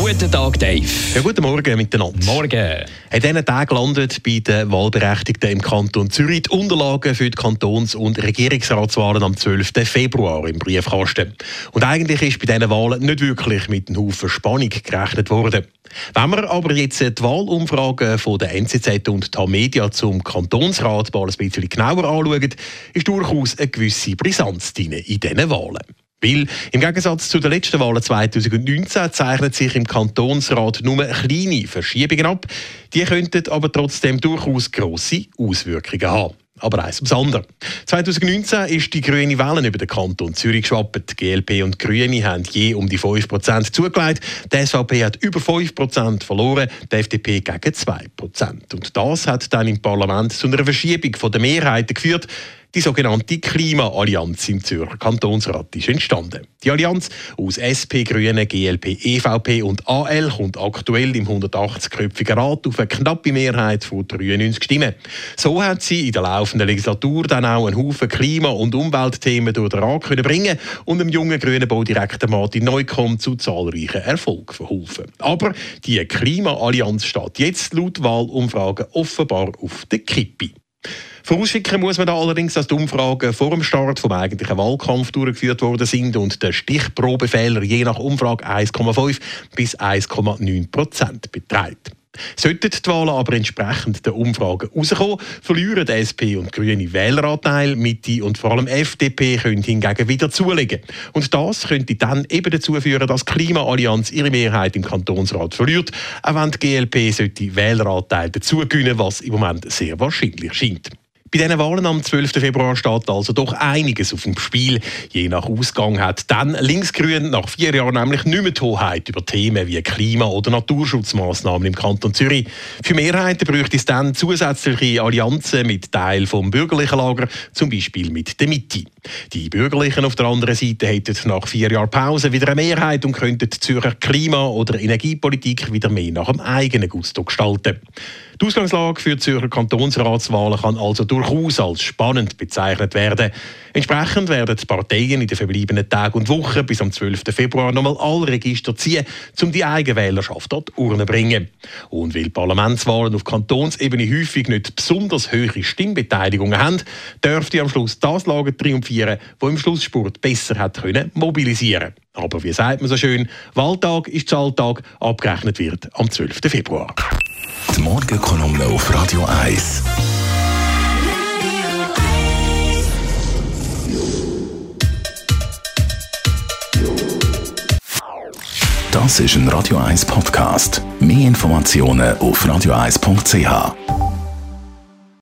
Guten Tag, Dave. Ja, guten Morgen miteinander. Morgen. In diesen Tagen landet bei den Wahlberechtigten im Kanton Zürich die Unterlagen für die Kantons- und Regierungsratswahlen am 12. Februar im Briefkasten. Und eigentlich ist bei diesen Wahlen nicht wirklich mit einem Haufen Spannung gerechnet worden. Wenn wir aber jetzt die Wahlumfragen von der NZZ und Tamedia zum Kantonsrat mal ein bisschen genauer anschauen, ist durchaus eine gewisse Brisanz in diesen Wahlen. Weil im Gegensatz zu den letzten Wahlen 2019 zeichnet sich im Kantonsrat nur kleine Verschiebungen ab. Die könnten aber trotzdem durchaus grosse Auswirkungen haben. Aber eins ums andere. 2019 ist die grüne Welle über den Kanton Zürich geschwappt. GLP und Grüne haben je um die 5% zugelegt. Die SVP hat über 5% verloren, die FDP gegen 2%. Und das hat dann im Parlament zu einer Verschiebung der Mehrheiten geführt. Die sogenannte Klimaallianz im Zürcher Kantonsrat ist entstanden. Die Allianz aus SP, Grünen, GLP, EVP und AL kommt aktuell im 180-köpfigen Rat auf eine knappe Mehrheit von 93 Stimmen. So hat sie in der laufenden Legislatur dann auch einen Haufen Klima- und Umweltthemen durch den Rat können bringen und dem jungen grünen Baudirektor Martin Neukomm zu zahlreichen Erfolgen verholfen. Aber die Klimaallianz steht jetzt laut Wahlumfragen offenbar auf der Kippe. Vorausschicken muss man da allerdings, dass die Umfragen vor dem Start vom eigentlichen Wahlkampf durchgeführt worden sind und der Stichprobefehler je nach Umfrage 1,5 bis 1,9 Prozent beträgt. Sollten die Wahlen aber entsprechend der Umfragen rauskommen, verlieren die SP und Grüne Wähleranteil, Mitte und vor allem FDP können hingegen wieder zulegen. Und das könnte dann eben dazu führen, dass die Klimaallianz ihre Mehrheit im Kantonsrat verliert, auch wenn die GLP sollte Wähleranteil dazu gewinnen, was im Moment sehr wahrscheinlich scheint. Bei diesen Wahlen am 12. Februar steht also doch einiges auf dem Spiel. Je nach Ausgang hat dann Linksgrün nach vier Jahren nämlich nicht mehr die Hoheit über Themen wie Klima- oder Naturschutzmaßnahmen im Kanton Zürich. Für Mehrheiten bräuchte es dann zusätzliche Allianzen mit Teilen vom bürgerlichen Lager, zum Beispiel mit der Mitte. Die Bürgerlichen auf der anderen Seite hätten nach vier Jahren Pause wieder eine Mehrheit und könnten die Zürcher Klima- oder Energiepolitik wieder mehr nach dem eigenen Gusto gestalten. Die Ausgangslage für die Zürcher Kantonsratswahlen kann also durchaus als spannend bezeichnet werden. Entsprechend werden die Parteien in den verbleibenen Tagen und Wochen bis am 12. Februar nochmal alle Register ziehen, um die Eigenwählerschaft an die Urne zu bringen. Und weil Parlamentswahlen auf Kantonsebene häufig nicht besonders hohe Stimmbeteiligungen haben, dürfte am Schluss das Lager triumphieren, das im Schlussspurt besser hat können mobilisieren Aber wie sagt man so schön, Wahltag ist Zahltag, abgerechnet wird am 12. Februar. Die Morgenkolumne auf Radio 1. Das ist ein Radio 1 Podcast. Mehr Informationen auf radio1.ch.